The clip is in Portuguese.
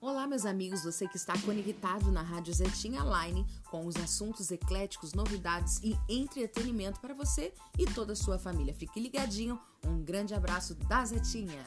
Olá meus amigos, você que está conectado na Rádio Zetinha Line com os assuntos ecléticos, novidades e entretenimento para você e toda a sua família. Fique ligadinho. Um grande abraço da Zetinha.